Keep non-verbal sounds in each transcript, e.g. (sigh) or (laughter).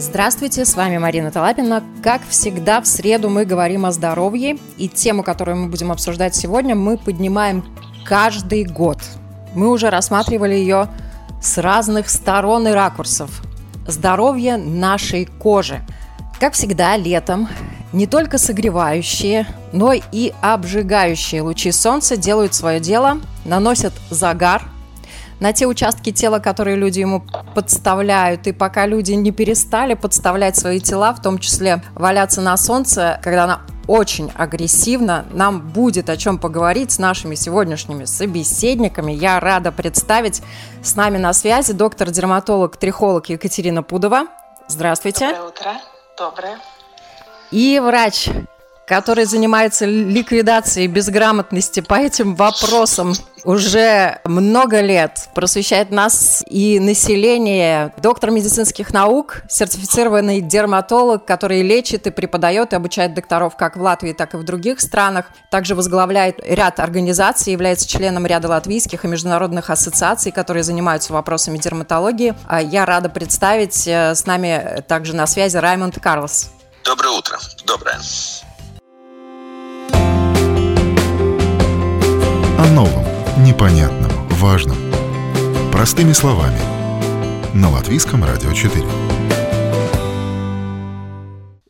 Здравствуйте, с вами Марина Талапина. Как всегда, в среду мы говорим о здоровье, и тему, которую мы будем обсуждать сегодня, мы поднимаем каждый год. Мы уже рассматривали ее с разных сторон и ракурсов. Здоровье нашей кожи. Как всегда, летом не только согревающие, но и обжигающие лучи солнца делают свое дело, наносят загар – на те участки тела, которые люди ему подставляют. И пока люди не перестали подставлять свои тела, в том числе валяться на солнце, когда она очень агрессивно. Нам будет о чем поговорить с нашими сегодняшними собеседниками. Я рада представить с нами на связи доктор-дерматолог, трихолог Екатерина Пудова. Здравствуйте. Доброе утро. Доброе. И врач, который занимается ликвидацией безграмотности по этим вопросам уже много лет, просвещает нас и население, доктор медицинских наук, сертифицированный дерматолог, который лечит и преподает и обучает докторов как в Латвии, так и в других странах. Также возглавляет ряд организаций, является членом ряда латвийских и международных ассоциаций, которые занимаются вопросами дерматологии. А я рада представить э, с нами также на связи Раймонд Карлс. Доброе утро. Доброе. Новом, непонятном, важном. Простыми словами. На Латвийском радио 4.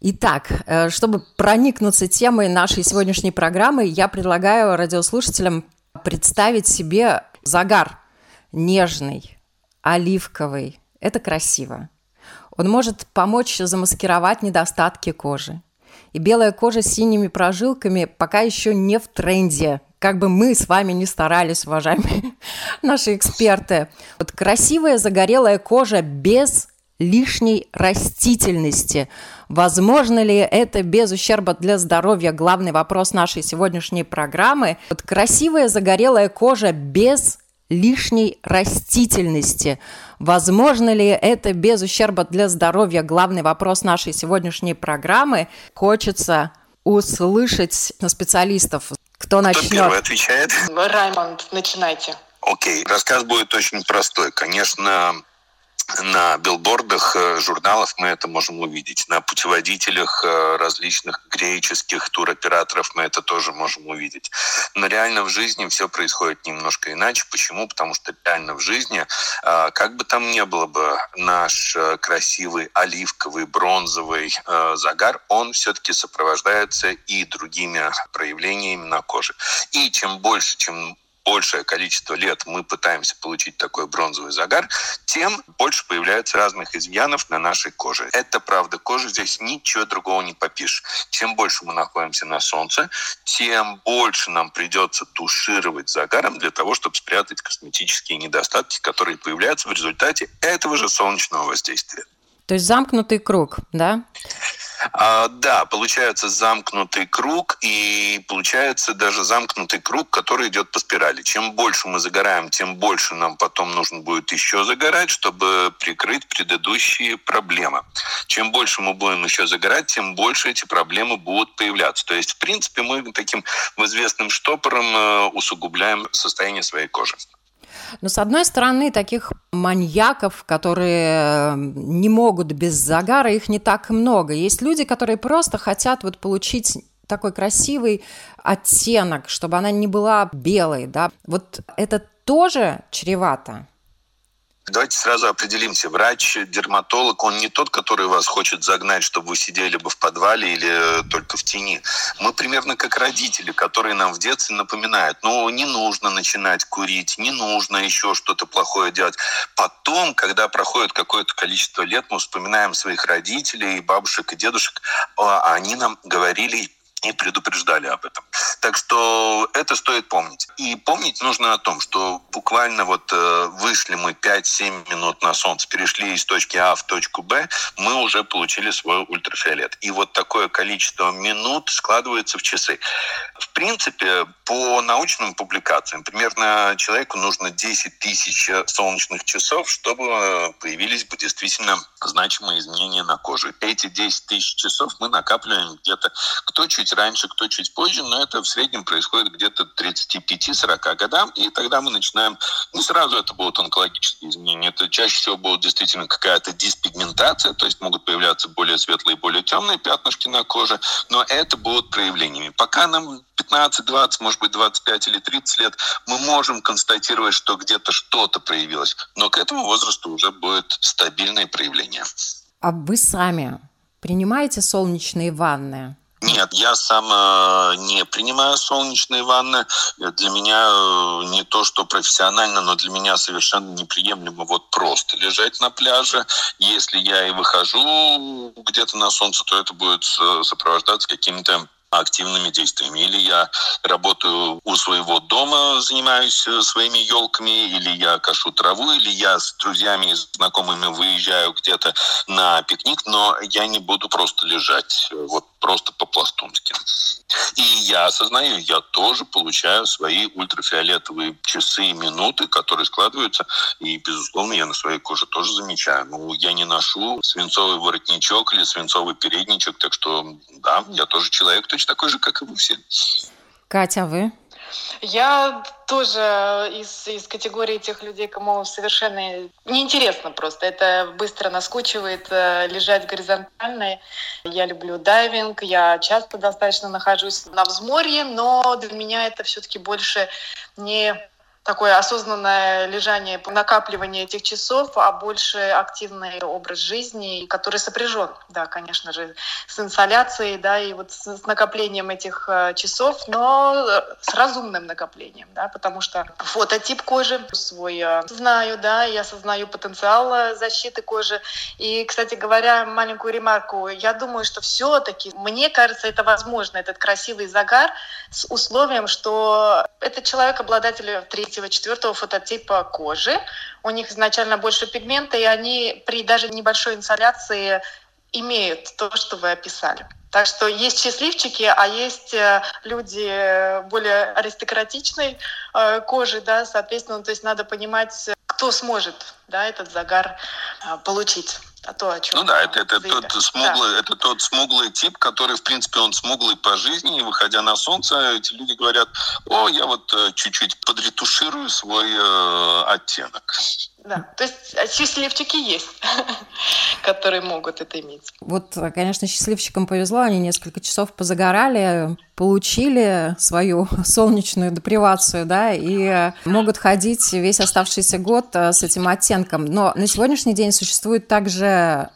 Итак, э, чтобы проникнуться темой нашей сегодняшней программы, я предлагаю радиослушателям представить себе загар нежный, оливковый. Это красиво. Он может помочь замаскировать недостатки кожи. И белая кожа с синими прожилками пока еще не в тренде как бы мы с вами не старались, уважаемые (laughs) наши эксперты. Вот красивая загорелая кожа без лишней растительности. Возможно ли это без ущерба для здоровья? Главный вопрос нашей сегодняшней программы. Вот красивая загорелая кожа без лишней растительности. Возможно ли это без ущерба для здоровья? Главный вопрос нашей сегодняшней программы. Хочется услышать специалистов кто начнет? Кто первый отвечает? Раймонд, начинайте. Окей, рассказ будет очень простой. Конечно, на билбордах э, журналов мы это можем увидеть. На путеводителях э, различных греческих туроператоров мы это тоже можем увидеть. Но реально в жизни все происходит немножко иначе. Почему? Потому что реально в жизни, э, как бы там ни было бы наш красивый оливковый, бронзовый загар, он все-таки сопровождается и другими проявлениями на коже. И чем больше, чем большее количество лет мы пытаемся получить такой бронзовый загар, тем больше появляется разных изъянов на нашей коже. Это правда, кожа здесь ничего другого не попишешь. Чем больше мы находимся на солнце, тем больше нам придется тушировать загаром для того, чтобы спрятать косметические недостатки, которые появляются в результате этого же солнечного воздействия. То есть замкнутый круг, да? А, да, получается замкнутый круг, и получается даже замкнутый круг, который идет по спирали. Чем больше мы загораем, тем больше нам потом нужно будет еще загорать, чтобы прикрыть предыдущие проблемы. Чем больше мы будем еще загорать, тем больше эти проблемы будут появляться. То есть, в принципе, мы таким известным штопором э, усугубляем состояние своей кожи. Но с одной стороны, таких маньяков, которые э, не могут без загара, их не так много. Есть люди, которые просто хотят вот получить такой красивый оттенок, чтобы она не была белой, да. Вот это тоже чревато. Давайте сразу определимся. Врач-дерматолог, он не тот, который вас хочет загнать, чтобы вы сидели бы в подвале или только в тени. Мы примерно как родители, которые нам в детстве напоминают, ну, не нужно начинать курить, не нужно еще что-то плохое делать. Потом, когда проходит какое-то количество лет, мы вспоминаем своих родителей, бабушек и дедушек, а они нам говорили и предупреждали об этом. Так что это стоит помнить. И помнить нужно о том, что буквально вот э, вышли мы 5-7 минут на солнце, перешли из точки А в точку Б, мы уже получили свой ультрафиолет. И вот такое количество минут складывается в часы. В принципе, по научным публикациям, примерно человеку нужно 10 тысяч солнечных часов, чтобы появились бы действительно значимые изменения на коже. Эти 10 тысяч часов мы накапливаем где-то кто чуть чуть раньше, кто чуть позже, но это в среднем происходит где-то 35-40 годам, и тогда мы начинаем, не сразу это будут онкологические изменения, это чаще всего будут действительно какая-то диспигментация, то есть могут появляться более светлые, более темные пятнышки на коже, но это будут проявлениями. Пока нам 15, 20, может быть, 25 или 30 лет, мы можем констатировать, что где-то что-то проявилось, но к этому возрасту уже будет стабильное проявление. А вы сами принимаете солнечные ванны? Нет, я сам э, не принимаю солнечные ванны. Для меня э, не то, что профессионально, но для меня совершенно неприемлемо вот просто лежать на пляже. Если я и выхожу где-то на солнце, то это будет э, сопровождаться какими-то активными действиями. Или я работаю у своего дома, занимаюсь э, своими елками, или я кашу траву, или я с друзьями и знакомыми выезжаю где-то на пикник, но я не буду просто лежать, э, вот просто по-пластунски. И я осознаю, я тоже получаю свои ультрафиолетовые часы и минуты, которые складываются, и, безусловно, я на своей коже тоже замечаю. Ну, я не ношу свинцовый воротничок или свинцовый передничок, так что, да, я тоже человек точно такой же, как и вы все. Катя, а вы? Я тоже из, из категории тех людей, кому совершенно неинтересно просто. Это быстро наскучивает э, лежать горизонтально. Я люблю дайвинг, я часто достаточно нахожусь на взморье, но для меня это все-таки больше не такое осознанное лежание, накапливание этих часов, а больше активный образ жизни, который сопряжен, да, конечно же, с инсоляцией, да, и вот с накоплением этих э, часов, но э, с разумным накоплением, да, потому что фототип кожи свой э, знаю, да, я осознаю потенциал защиты кожи. И, кстати говоря, маленькую ремарку, я думаю, что все-таки, мне кажется, это возможно, этот красивый загар с условием, что этот человек обладатель третьего третьего, четвертого фототипа кожи. У них изначально больше пигмента, и они при даже небольшой инсоляции имеют то, что вы описали. Так что есть счастливчики, а есть э, люди более аристократичной э, кожи, да, соответственно, то есть надо понимать, кто сможет, да, этот загар э, получить а то, о чем Ну да, это, это, тот смуглый, да. это тот смуглый тип, который, в принципе, он смуглый по жизни, и выходя на солнце, эти люди говорят, о, я вот э, чуть-чуть подретуширую свой э, оттенок. Да, то есть а, счастливчики есть, (laughs) которые могут это иметь. Вот, конечно, счастливчикам повезло, они несколько часов позагорали, получили свою (laughs) солнечную депривацию, да, и могут ходить весь оставшийся год э, с этим оттенком. Но на сегодняшний день существует также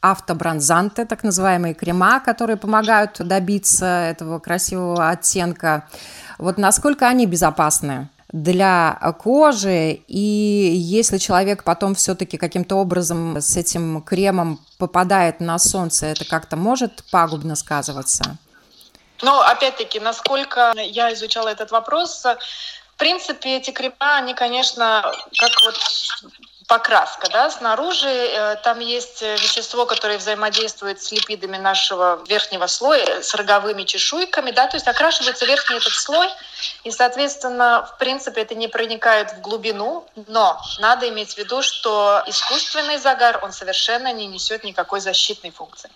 автобронзанты, так называемые крема, которые помогают добиться этого красивого оттенка. Вот насколько они безопасны? Для кожи, и если человек потом все-таки каким-то образом с этим кремом попадает на солнце, это как-то может пагубно сказываться? Ну, опять-таки, насколько я изучала этот вопрос, в принципе, эти крема, они, конечно, как вот покраска, да, снаружи э, там есть э, вещество, которое взаимодействует с липидами нашего верхнего слоя, с роговыми чешуйками, да, то есть окрашивается верхний этот слой, и, соответственно, в принципе, это не проникает в глубину, но надо иметь в виду, что искусственный загар, он совершенно не несет никакой защитной функции.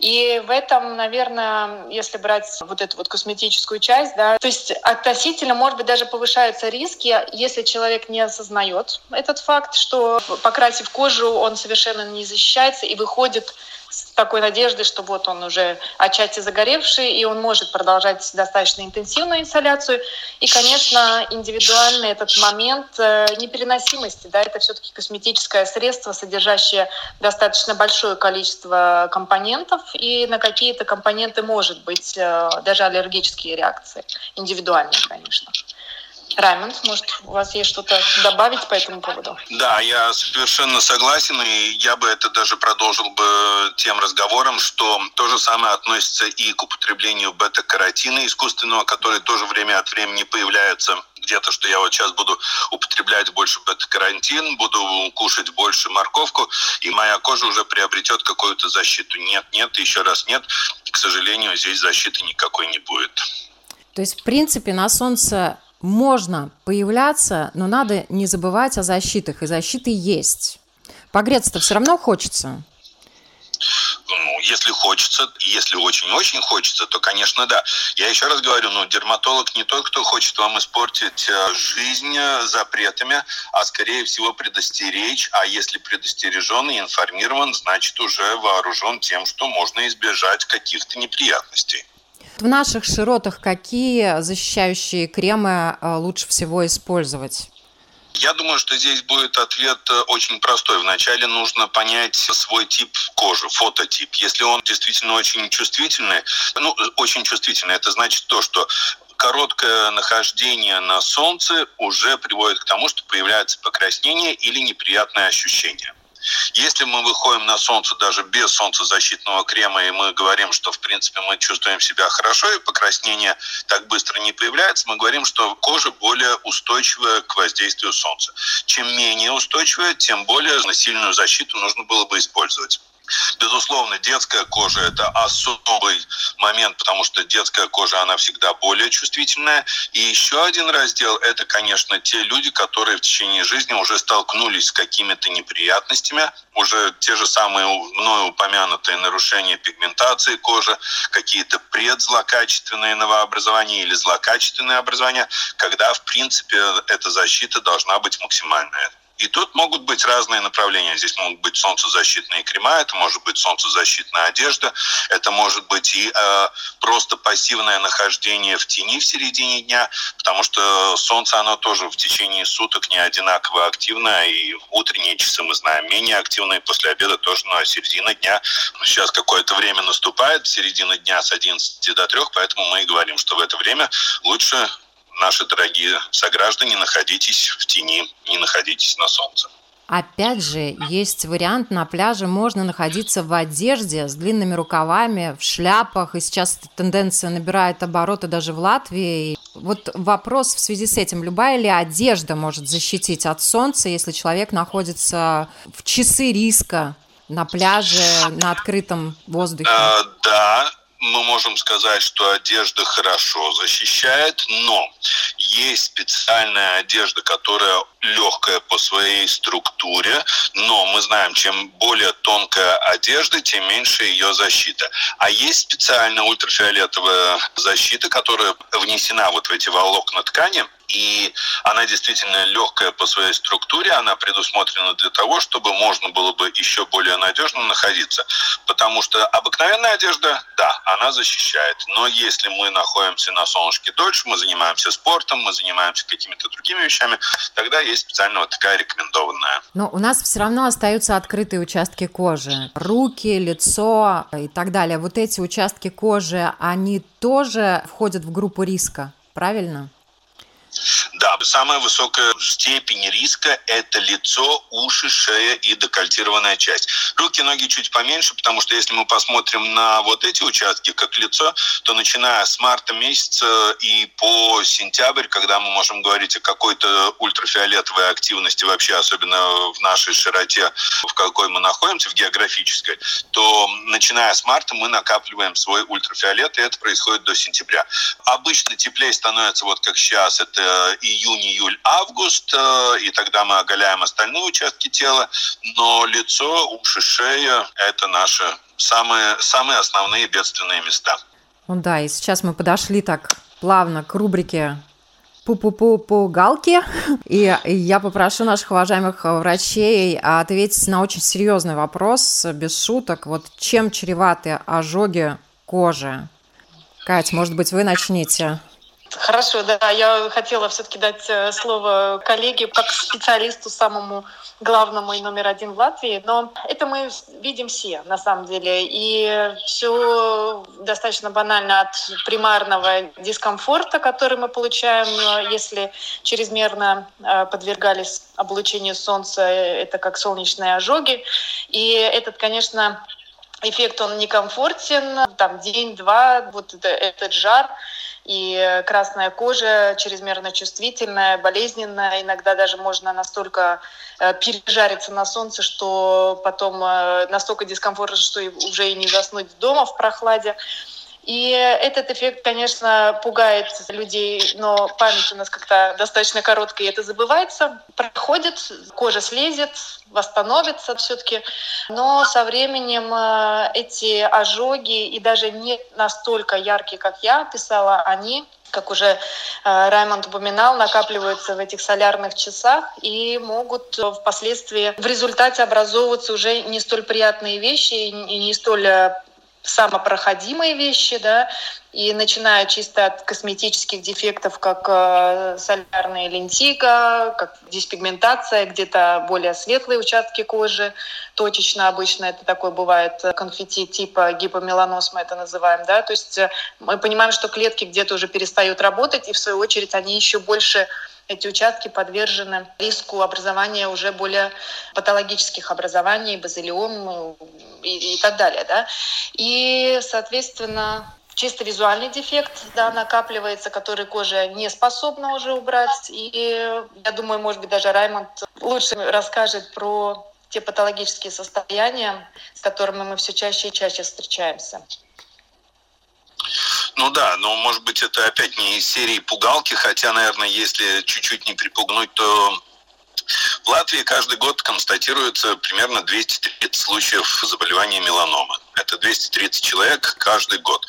И в этом, наверное, если брать вот эту вот косметическую часть, да, то есть относительно, может быть, даже повышаются риски, если человек не осознает этот факт, что покрасив кожу, он совершенно не защищается и выходит с такой надеждой, что вот он уже отчасти загоревший, и он может продолжать достаточно интенсивную инсоляцию. И, конечно, индивидуальный этот момент э, непереносимости, да, это все-таки косметическое средство, содержащее достаточно большое количество компонентов, и на какие-то компоненты может быть э, даже аллергические реакции, индивидуальные, конечно. Раймонд, может, у вас есть что-то добавить по этому поводу? Да, я совершенно согласен, и я бы это даже продолжил бы тем разговором, что то же самое относится и к употреблению бета-каротина искусственного, который тоже время от времени появляется где-то, что я вот сейчас буду употреблять больше бета-карантин, буду кушать больше морковку, и моя кожа уже приобретет какую-то защиту. Нет, нет, еще раз нет. К сожалению, здесь защиты никакой не будет. То есть, в принципе, на солнце можно появляться, но надо не забывать о защитах, и защиты есть. Погреться-то все равно хочется. ну, если хочется, если очень-очень хочется, то, конечно, да. Я еще раз говорю, ну, дерматолог не тот, кто хочет вам испортить э, жизнь э, запретами, а, скорее всего, предостеречь. А если предостережен и информирован, значит, уже вооружен тем, что можно избежать каких-то неприятностей. В наших широтах какие защищающие кремы э, лучше всего использовать? Я думаю, что здесь будет ответ э, очень простой. Вначале нужно понять свой тип кожи, фототип. Если он действительно очень чувствительный, ну, очень чувствительный, это значит то, что короткое нахождение на солнце уже приводит к тому, что появляется покраснение или неприятное ощущение. Если мы выходим на солнце даже без солнцезащитного крема, и мы говорим, что в принципе мы чувствуем себя хорошо, и покраснение так быстро не появляется, мы говорим, что кожа более устойчивая к воздействию солнца. Чем менее устойчивая, тем более сильную защиту нужно было бы использовать. Безусловно, детская кожа – это особый момент, потому что детская кожа, она всегда более чувствительная. И еще один раздел – это, конечно, те люди, которые в течение жизни уже столкнулись с какими-то неприятностями, уже те же самые мною упомянутые нарушения пигментации кожи, какие-то предзлокачественные новообразования или злокачественные образования, когда, в принципе, эта защита должна быть максимальная. И тут могут быть разные направления. Здесь могут быть солнцезащитные крема, это может быть солнцезащитная одежда, это может быть и э, просто пассивное нахождение в тени в середине дня, потому что солнце, оно тоже в течение суток не одинаково активно, и в утренние часы мы знаем менее активно, и после обеда тоже, ну а середина дня, сейчас какое-то время наступает, середина дня с 11 до 3, поэтому мы и говорим, что в это время лучше наши дорогие сограждане, находитесь в тени, не находитесь на солнце. Опять же, есть вариант, на пляже можно находиться в одежде с длинными рукавами, в шляпах, и сейчас тенденция набирает обороты даже в Латвии. Вот вопрос в связи с этим, любая ли одежда может защитить от солнца, если человек находится в часы риска на пляже, на открытом воздухе? А, да, мы можем сказать, что одежда хорошо защищает, но есть специальная одежда, которая легкая по своей структуре, но мы знаем, чем более тонкая одежда, тем меньше ее защита. А есть специальная ультрафиолетовая защита, которая внесена вот в эти волокна ткани, и она действительно легкая по своей структуре, она предусмотрена для того, чтобы можно было бы еще более надежно находиться. Потому что обыкновенная одежда, да, она защищает, но если мы находимся на солнышке дольше, мы занимаемся спортом, мы занимаемся какими-то другими вещами, тогда есть специально вот такая рекомендованная. Но у нас все равно остаются открытые участки кожи, руки, лицо и так далее. Вот эти участки кожи, они тоже входят в группу риска, правильно? Да, самая высокая степень риска – это лицо, уши, шея и декольтированная часть. Руки, ноги чуть поменьше, потому что если мы посмотрим на вот эти участки, как лицо, то начиная с марта месяца и по сентябрь, когда мы можем говорить о какой-то ультрафиолетовой активности вообще, особенно в нашей широте, в какой мы находимся, в географической, то начиная с марта мы накапливаем свой ультрафиолет, и это происходит до сентября. Обычно теплее становится, вот как сейчас, это Э, июнь, июль, август, э, и тогда мы оголяем остальные участки тела, но лицо, уши, шея – это наши самые, самые основные бедственные места. Ну да, и сейчас мы подошли так плавно к рубрике пу-пу-пу-пу галки. И я попрошу наших уважаемых врачей ответить на очень серьезный вопрос, без шуток. Вот чем чреваты ожоги кожи? Кать, может быть, вы начнете? Хорошо, да. Я хотела все-таки дать э, слово коллеге как специалисту самому главному и номер один в Латвии. Но это мы видим все, на самом деле. И все достаточно банально от примарного дискомфорта, который мы получаем, э, если чрезмерно э, подвергались облучению солнца. Это как солнечные ожоги. И этот, конечно, эффект, он некомфортен. Там день-два, вот это, этот жар – и красная кожа чрезмерно чувствительная, болезненная. Иногда даже можно настолько э, пережариться на солнце, что потом э, настолько дискомфортно, что уже и не заснуть дома в прохладе. И этот эффект, конечно, пугает людей, но память у нас как-то достаточно короткая, и это забывается. Проходит, кожа слезет, восстановится все-таки. Но со временем э, эти ожоги, и даже не настолько яркие, как я писала, они как уже э, Раймонд упоминал, накапливаются в этих солярных часах и могут впоследствии в результате образовываться уже не столь приятные вещи и не столь э, самопроходимые вещи, да, и начиная чисто от косметических дефектов, как э, солярная лентига, как диспигментация, где-то более светлые участки кожи, точечно обычно это такое бывает э, конфетти типа гипомеланоз мы это называем, да, то есть э, мы понимаем, что клетки где-то уже перестают работать, и в свою очередь они еще больше эти участки подвержены риску образования уже более патологических образований, базилиом и, и так далее. Да? И, соответственно, чисто визуальный дефект да, накапливается, который кожа не способна уже убрать. И я думаю, может быть, даже Раймонд лучше расскажет про те патологические состояния, с которыми мы все чаще и чаще встречаемся. Ну да, но может быть это опять не из серии пугалки, хотя, наверное, если чуть-чуть не припугнуть, то в Латвии каждый год констатируется примерно 230 случаев заболевания меланомы. Это 230 человек каждый год.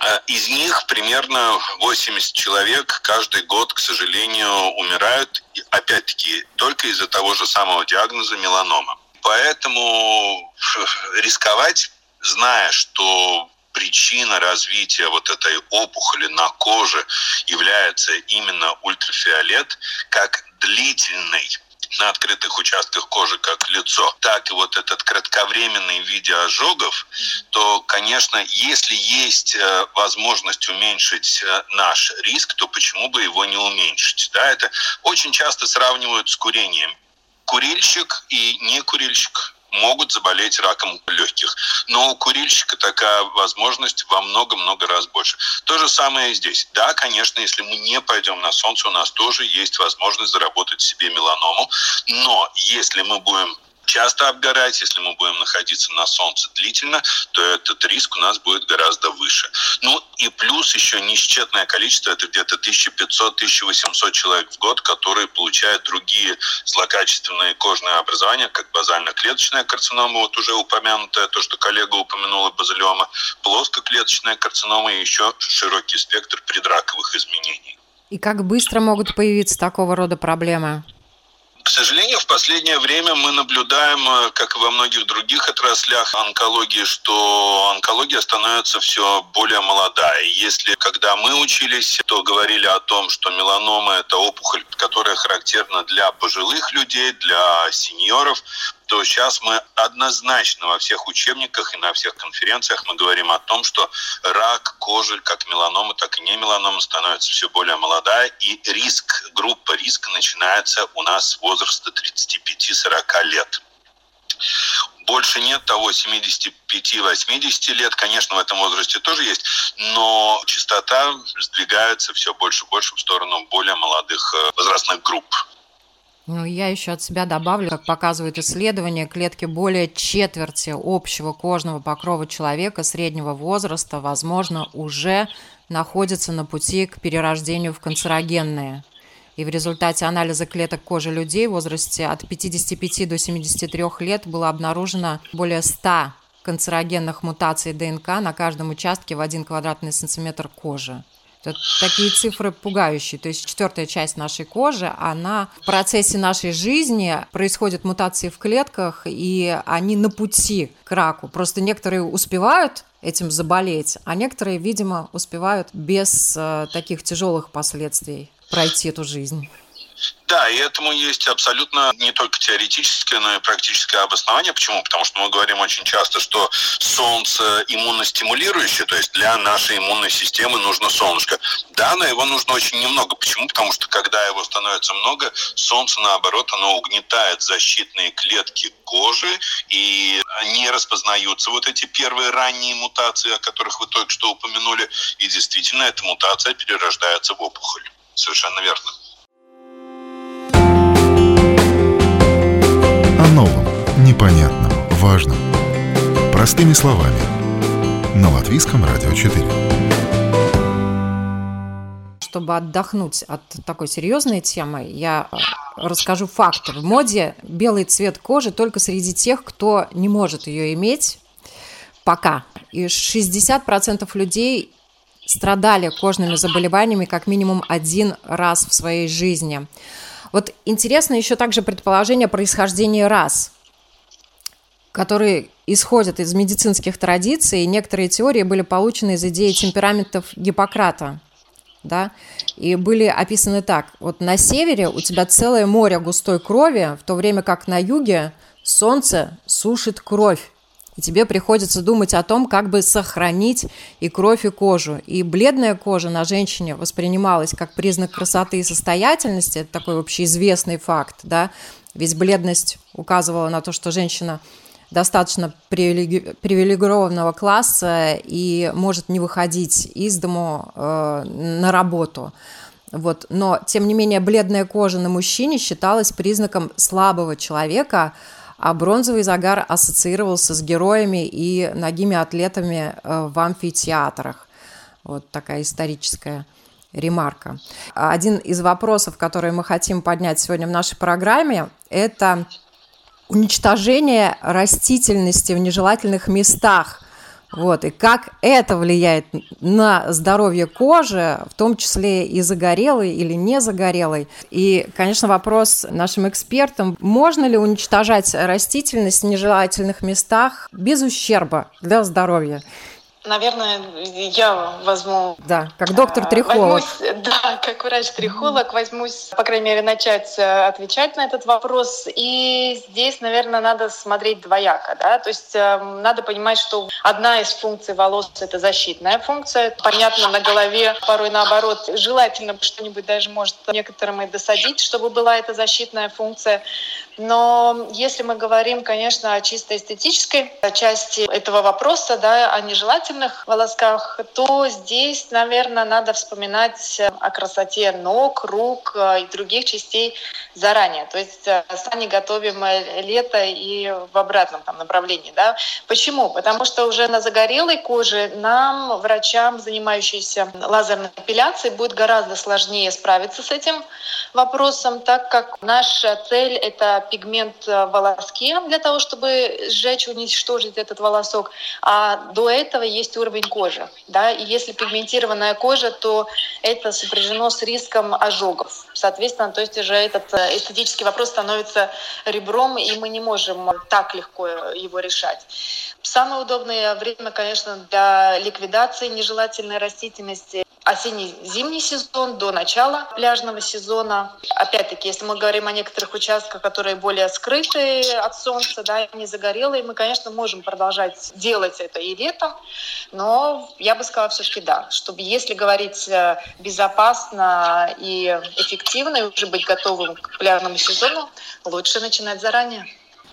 А из них примерно 80 человек каждый год, к сожалению, умирают, опять-таки, только из-за того же самого диагноза меланома. Поэтому рисковать, зная, что причина развития вот этой опухоли на коже является именно ультрафиолет, как длительный на открытых участках кожи, как лицо, так и вот этот кратковременный в виде ожогов, то, конечно, если есть э, возможность уменьшить э, наш риск, то почему бы его не уменьшить? Да, это очень часто сравнивают с курением. Курильщик и не курильщик могут заболеть раком легких. Но у курильщика такая возможность во много-много раз больше. То же самое и здесь. Да, конечно, если мы не пойдем на солнце, у нас тоже есть возможность заработать себе меланому. Но если мы будем часто обгорать, если мы будем находиться на солнце длительно, то этот риск у нас будет гораздо выше. Ну и плюс еще несчетное количество, это где-то 1500-1800 человек в год, которые получают другие злокачественные кожные образования, как базально-клеточная карцинома, вот уже упомянутая, то, что коллега упомянула, базилиома, плоскоклеточная карцинома и еще широкий спектр предраковых изменений. И как быстро могут появиться такого рода проблемы? К сожалению, в последнее время мы наблюдаем, э, как и во многих других отраслях онкологии, что онкология становится все более молодая. Если когда мы учились, то говорили о том, что меланома – это опухоль, которая характерна для пожилых людей, для сеньоров, то сейчас мы однозначно во всех учебниках и на всех конференциях мы говорим о том, что рак кожи, как меланома, так и не меланома, становится все более молодая, и риск, группа риска начинается у нас с возраста 35-40 лет больше нет того 75-80 лет. Конечно, в этом возрасте тоже есть, но частота сдвигается все больше и больше в сторону более молодых э, возрастных групп. Ну, я еще от себя добавлю, как показывают исследования, клетки более четверти общего кожного покрова человека среднего возраста, возможно, уже находятся на пути к перерождению в канцерогенные. И в результате анализа клеток кожи людей в возрасте от 55 до 73 лет было обнаружено более 100 канцерогенных мутаций ДНК на каждом участке в 1 квадратный сантиметр кожи. Это такие цифры пугающие. То есть четвертая часть нашей кожи, она в процессе нашей жизни происходят мутации в клетках, и они на пути к раку. Просто некоторые успевают этим заболеть, а некоторые, видимо, успевают без э, таких тяжелых последствий пройти эту жизнь. Да, и этому есть абсолютно не только теоретическое, но и практическое обоснование. Почему? Потому что мы говорим очень часто, что солнце иммуностимулирующее, то есть для нашей иммунной системы нужно солнышко. Да, но его нужно очень немного. Почему? Потому что когда его становится много, солнце, наоборот, оно угнетает защитные клетки кожи, и не распознаются вот эти первые ранние мутации, о которых вы только что упомянули, и действительно эта мутация перерождается в опухоль. Совершенно верно. Важном. Простыми словами. На Латвийском радио 4. чтобы отдохнуть от такой серьезной темы, я расскажу факты. В моде белый цвет кожи только среди тех, кто не может ее иметь пока. И 60% людей страдали кожными заболеваниями как минимум один раз в своей жизни. Вот интересно еще также предположение происхождения рас, которые исходят из медицинских традиций, и некоторые теории были получены из идеи темпераментов Гиппократа. Да? И были описаны так. Вот на севере у тебя целое море густой крови, в то время как на юге солнце сушит кровь. И тебе приходится думать о том, как бы сохранить и кровь, и кожу. И бледная кожа на женщине воспринималась как признак красоты и состоятельности. Это такой общеизвестный факт, да. Ведь бледность указывала на то, что женщина достаточно привилегированного класса и может не выходить из дому э, на работу. Вот. Но, тем не менее, бледная кожа на мужчине считалась признаком слабого человека, а бронзовый загар ассоциировался с героями и ногими атлетами э, в амфитеатрах. Вот такая историческая ремарка. Один из вопросов, которые мы хотим поднять сегодня в нашей программе, это уничтожение растительности в нежелательных местах. Вот, и как это влияет на здоровье кожи, в том числе и загорелой или не загорелой. И, конечно, вопрос нашим экспертам, можно ли уничтожать растительность в нежелательных местах без ущерба для здоровья? Наверное, я возьму... Да, как доктор-трихолог. Возьмусь, (laughs) да, как врач-трихолог возьмусь, по крайней мере, начать э, отвечать на этот вопрос. И здесь, наверное, надо смотреть двояко. Да? То есть э, надо понимать, что одна из функций волос — это защитная функция. Понятно, на голове порой наоборот. Желательно что-нибудь даже может некоторым и досадить, чтобы была эта защитная функция. Но если мы говорим, конечно, о чисто эстетической части этого вопроса, да, о нежелательных волосках, то здесь, наверное, надо вспоминать о красоте ног, рук э, и других частей заранее. То есть э, сами готовим э, лето и в обратном там, направлении. Да? Почему? Потому что уже на загорелой коже нам, врачам, занимающимся лазерной эпиляцией, будет гораздо сложнее справиться с этим вопросом, так как наша цель — это пигмент в волоске для того, чтобы сжечь, уничтожить этот волосок. А до этого есть уровень кожи. Да? И если пигментированная кожа, то это сопряжено с риском ожогов. Соответственно, то есть уже этот э, эстетический вопрос становится ребром, и мы не можем так легко его решать. Самое удобное время, конечно, для ликвидации нежелательной растительности осенне-зимний сезон до начала пляжного сезона. Опять-таки, если мы говорим о некоторых участках, которые более скрытые от солнца, да, не загорелые, мы, конечно, можем продолжать делать это и летом, но я бы сказала все-таки да, чтобы если говорить э, безопасно и эффективно, и уже быть готовым к пляжному сезону, лучше начинать заранее.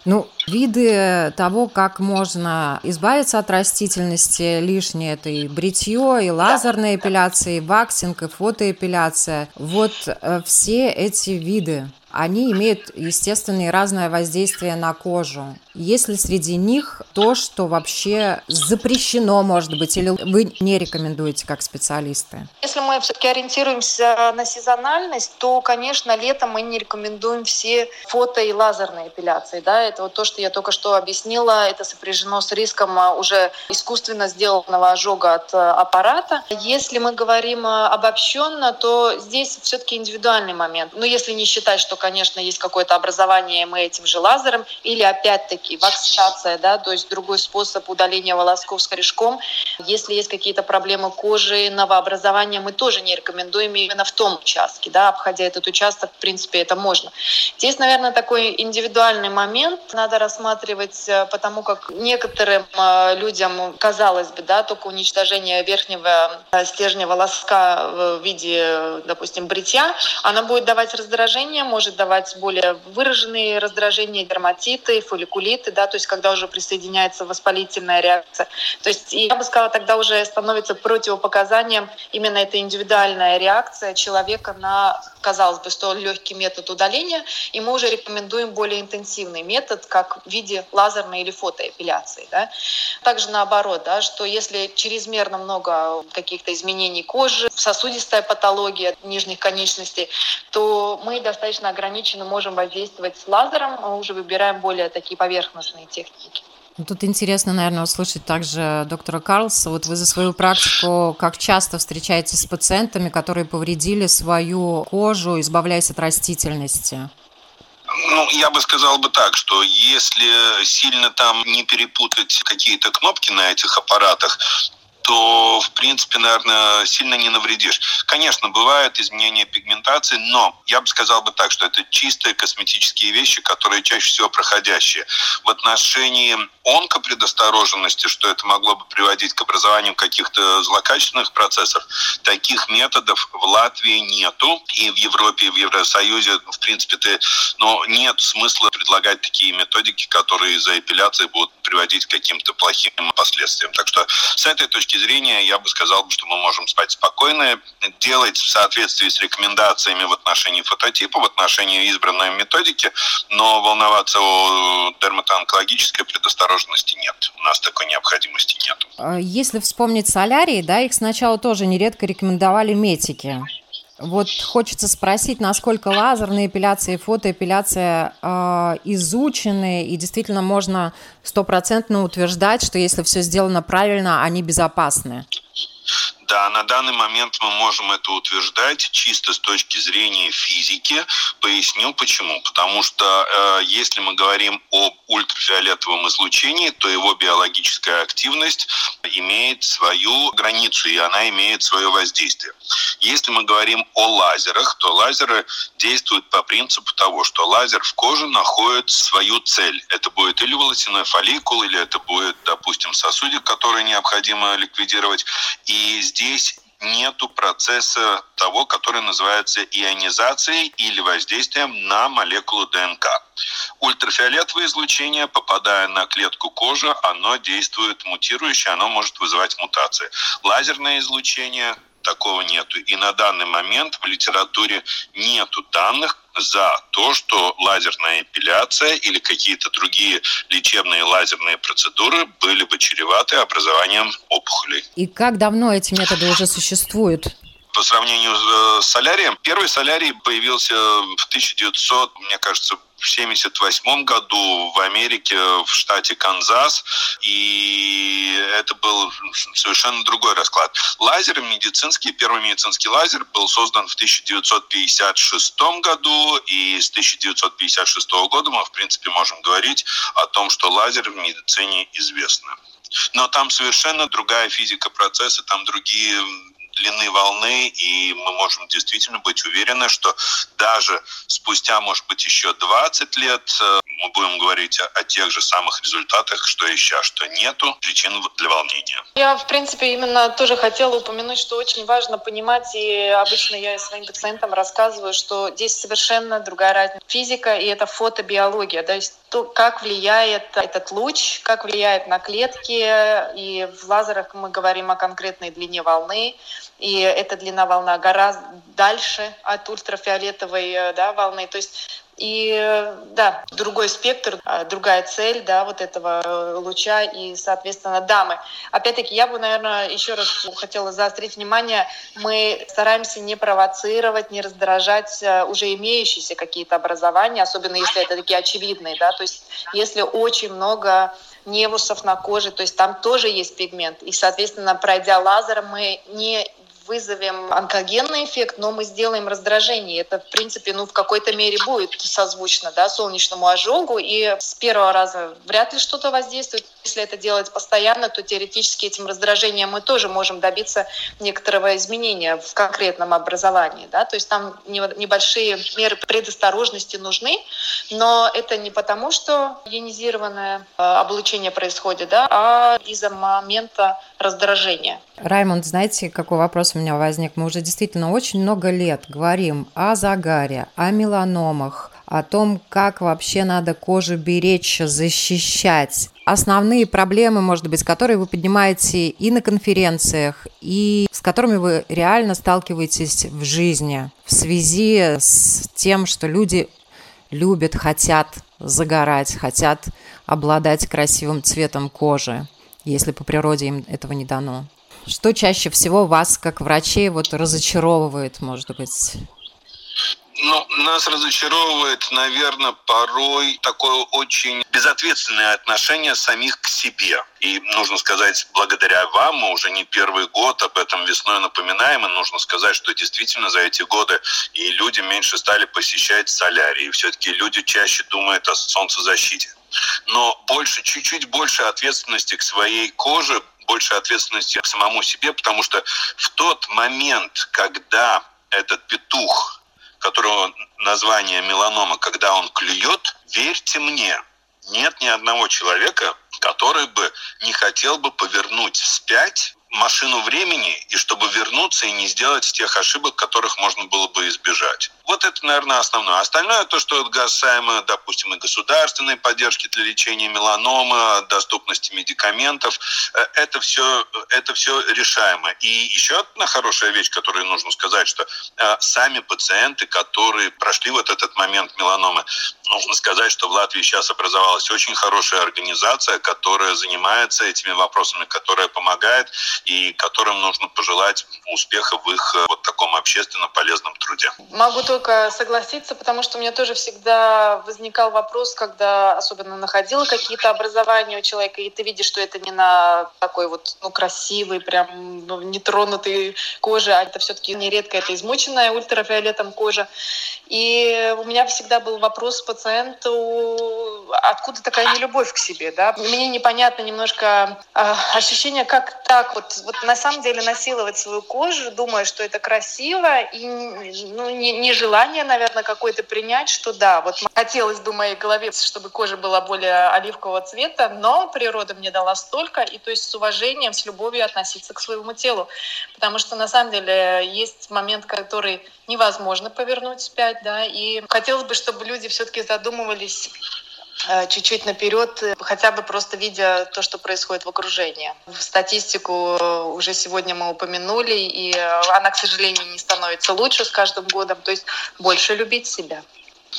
Ну, виды того, как можно избавиться от растительности лишнее, это и бритье, и лазерная эпиляция, и ваксинг, и фотоэпиляция. Вот э, все эти виды они имеют естественное разное воздействие на кожу. Есть ли среди них то, что вообще запрещено, может быть, или вы не рекомендуете как специалисты? Если мы все-таки ориентируемся на сезональность, то, конечно, летом мы не рекомендуем все фото и лазерные эпиляции. Да? Это вот то, что я только что объяснила, это сопряжено с риском а, уже искусственно сделанного ожога от а, аппарата. Если мы говорим а, обобщенно, то здесь все-таки индивидуальный момент. Но если не считать, что конечно, есть какое-то образование, мы этим же лазером, или опять-таки вакцинация, да, то есть другой способ удаления волосков с корешком. Если есть какие-то проблемы кожи, новообразования, мы тоже не рекомендуем именно в том участке, да, обходя этот участок, в принципе, это можно. Здесь, наверное, такой индивидуальный момент надо рассматривать, э, потому как некоторым э, людям, казалось бы, да, только уничтожение верхнего э, стержня волоска в виде, допустим, бритья, она будет давать раздражение, может давать более выраженные раздражения, дерматиты, фолликулиты, целлюлиты, да, то есть когда уже присоединяется воспалительная реакция. То есть я бы сказала, тогда уже становится противопоказанием именно эта индивидуальная реакция человека на, казалось бы, что легкий метод удаления, и мы уже рекомендуем более интенсивный метод, как в виде лазерной или фотоэпиляции. Да. Также наоборот, да, что если чрезмерно много каких-то изменений кожи, сосудистая патология нижних конечностей, то мы достаточно ограниченно можем воздействовать с лазером, мы уже выбираем более такие поверхностные техники. Ну, тут интересно, наверное, услышать также доктора Карлса. Вот вы за свою практику как часто встречаетесь с пациентами, которые повредили свою кожу, избавляясь от растительности? Ну, я бы сказал бы так, что если сильно там не перепутать какие-то кнопки на этих аппаратах, то, в принципе, наверное, сильно не навредишь. Конечно, бывают изменения пигментации, но я бы сказал бы так, что это чистые косметические вещи, которые чаще всего проходящие. В отношении онкопредостороженности, что это могло бы приводить к образованию каких-то злокачественных процессов, таких методов в Латвии нету, и в Европе, и в Евросоюзе, в принципе, ты, но нет смысла предлагать такие методики, которые за эпиляцией будут приводить к каким-то плохим последствиям. Так что с этой точки зрения я бы сказал, что мы можем спать спокойно, делать в соответствии с рекомендациями в отношении фототипа, в отношении избранной методики, но волноваться о дерматоонкологической предосторожности нет. У нас такой необходимости нет. А если вспомнить солярии, да, их сначала тоже нередко рекомендовали метики. Вот хочется спросить, насколько лазерная эпиляция и фотоэпиляция э, изучены, и действительно можно стопроцентно утверждать, что если все сделано правильно, они безопасны. Да, на данный момент мы можем это утверждать чисто с точки зрения физики. Поясню почему. Потому что э, если мы говорим об ультрафиолетовом излучении, то его биологическая активность имеет свою границу, и она имеет свое воздействие. Если мы говорим о лазерах, то лазеры действуют по принципу того, что лазер в коже находит свою цель. Это будет или волосяной фолликул, или это будет, допустим, сосудик, который необходимо ликвидировать. И здесь нету процесса того, который называется ионизацией или воздействием на молекулу ДНК. Ультрафиолетовое излучение, попадая на клетку кожи, оно действует мутирующе, оно может вызывать мутации. Лазерное излучение такого нету. И на данный момент в литературе нету данных за то, что лазерная эпиляция или какие-то другие лечебные лазерные процедуры были бы чреваты образованием опухолей. И как давно эти методы уже существуют? по сравнению с э, солярием. Первый солярий появился в 1900, мне кажется, в 1978 году в Америке, в штате Канзас, и это был совершенно другой расклад. Лазер медицинский, первый медицинский лазер был создан в 1956 году, и с 1956 года мы, в принципе, можем говорить о том, что лазер в медицине известны. Но там совершенно другая физика процесса, там другие длины волны, и мы можем действительно быть уверены, что даже спустя, может быть, еще 20 лет э, мы будем говорить о, о тех же самых результатах, что и сейчас, что нету причин для волнения. Я, в принципе, именно тоже хотела упомянуть, что очень важно понимать, и обычно я своим пациентам рассказываю, что здесь совершенно другая разница. Физика и это фотобиология, то есть то, как влияет этот луч, как влияет на клетки, и в лазерах мы говорим о конкретной длине волны, и эта длина волна гораздо дальше от ультрафиолетовой э, да, волны. То есть и да, другой спектр, а, другая цель да, вот этого э, луча и, соответственно, дамы. Опять-таки, я бы, наверное, еще раз хотела заострить внимание, мы стараемся не провоцировать, не раздражать э, уже имеющиеся какие-то образования, особенно если это такие очевидные. Да? То есть если очень много невусов на коже, то есть там тоже есть пигмент. И, соответственно, пройдя лазером, мы не вызовем онкогенный эффект, но мы сделаем раздражение. Это, в принципе, ну, в какой-то мере будет созвучно да, солнечному ожогу, и с первого раза вряд ли что-то воздействует. Если это делать постоянно, то теоретически этим раздражением мы тоже можем добиться некоторого изменения в конкретном образовании. Да? То есть там небольшие меры предосторожности нужны, но это не потому, что ионизированное э, облучение происходит, да, а из-за момента раздражения. Раймонд, знаете, какой вопрос у меня возник? Мы уже действительно очень много лет говорим о загаре, о меланомах, о том, как вообще надо кожу беречь, защищать. Основные проблемы, может быть, которые вы поднимаете и на конференциях, и с которыми вы реально сталкиваетесь в жизни в связи с тем, что люди любят, хотят загорать, хотят обладать красивым цветом кожи, если по природе им этого не дано. Что чаще всего вас, как врачей, вот разочаровывает, может быть? Ну, нас разочаровывает, наверное, порой такое очень безответственное отношение самих к себе. И нужно сказать, благодаря вам, мы уже не первый год об этом весной напоминаем, и нужно сказать, что действительно за эти годы и люди меньше стали посещать солярий, и все-таки люди чаще думают о солнцезащите. Но больше, чуть-чуть больше ответственности к своей коже, больше ответственности к самому себе, потому что в тот момент, когда этот петух, которого название меланома, когда он клюет, верьте мне, нет ни одного человека, который бы не хотел бы повернуть вспять машину времени, и чтобы вернуться и не сделать тех ошибок, которых можно было бы избежать. Вот это, наверное, основное. Остальное, то, что касаемо, допустим, и государственной поддержки для лечения меланомы, доступности медикаментов, э, это все, это все решаемо. И еще одна хорошая вещь, которую нужно сказать, что э, сами пациенты, которые прошли вот этот момент меланомы, нужно сказать, что в Латвии сейчас образовалась очень хорошая организация, которая занимается этими вопросами, которая помогает и которым нужно пожелать успеха в их э, вот таком общественно полезном труде. Могу только согласиться, потому что у меня тоже всегда возникал вопрос, когда особенно находила какие-то образования у человека, и ты видишь, что это не на такой вот ну, красивый, прям ну, нетронутый коже, а это все-таки нередко это измученная ультрафиолетом кожа. И у меня всегда был вопрос пациенту, откуда такая нелюбовь к себе, да? Мне непонятно немножко э, ощущение, как так вот вот на самом деле насиловать свою кожу, думая, что это красиво, и ну, не, нежелание, наверное, какое-то принять, что да, вот хотелось бы моей голове, чтобы кожа была более оливкового цвета, но природа мне дала столько, и то есть с уважением, с любовью относиться к своему телу. Потому что на самом деле есть момент, который невозможно повернуть вспять, да, и хотелось бы, чтобы люди все-таки задумывались чуть-чуть наперед, э, хотя бы просто видя то, что происходит в окружении. Статистику э, уже сегодня мы упомянули, и она, к сожалению, не становится лучше с каждым годом. То есть больше любить себя.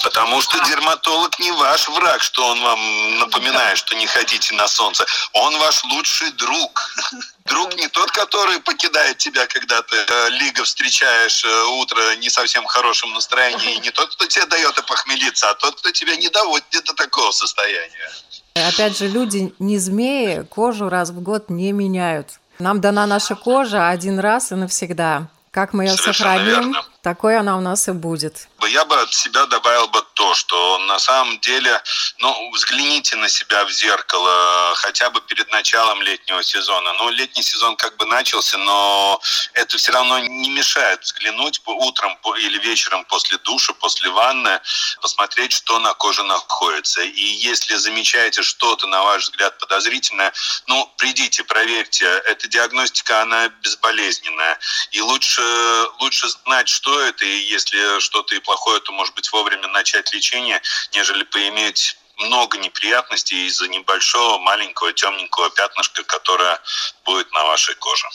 Потому что дерматолог не ваш враг, что он вам напоминает, что не ходите на солнце. Он ваш лучший друг. (laughs) Друг не тот, который покидает тебя, когда ты э, лига встречаешь э, утро не совсем хорошем настроении, и (laughs) не тот, кто тебе дает опохмелиться, а тот, кто тебя не доводит до такого состояния. Опять же, люди не змеи, кожу раз в год не меняют. Нам дана наша кожа один раз и навсегда. Как мы ее Совершенно сохраним, верно. Такой она у нас и будет я бы от себя добавил бы то, что на самом деле, ну, взгляните на себя в зеркало хотя бы перед началом летнего сезона. Ну, летний сезон как бы начался, но это все равно не мешает взглянуть утром или вечером после душа, после ванны, посмотреть, что на коже находится. И если замечаете что-то, на ваш взгляд, подозрительное, ну, придите, проверьте. Эта диагностика, она безболезненная. И лучше, лучше знать, что это, и если что-то и плохое, то, может быть, вовремя начать лечение, нежели поиметь много неприятностей из-за небольшого, маленького, темненького пятнышка, которое будет на вашей коже.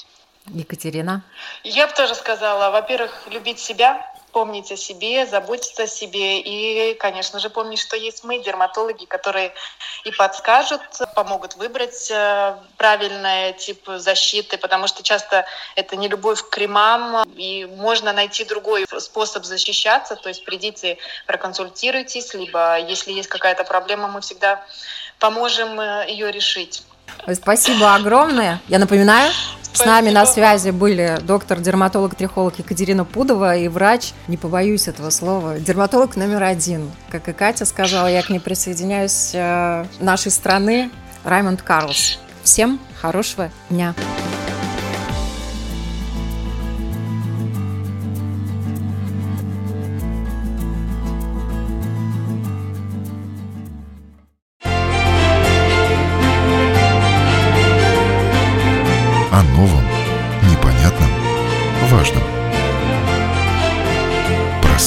Екатерина? Я бы тоже сказала, во-первых, любить себя, помнить о себе, заботиться о себе и, конечно же, помнить, что есть мы, дерматологи, которые и подскажут, помогут выбрать э, правильный тип защиты, потому что часто это не любовь к кремам, и можно найти другой способ защищаться, то есть придите, проконсультируйтесь, либо если есть какая-то проблема, мы всегда поможем э, ее решить. Спасибо огромное. Я напоминаю, с нами на связи были доктор-дерматолог-трихолог Екатерина Пудова и врач, не побоюсь этого слова, дерматолог номер один. Как и Катя сказала, я к ней присоединяюсь э, нашей страны, Раймонд Карлс. Всем хорошего дня!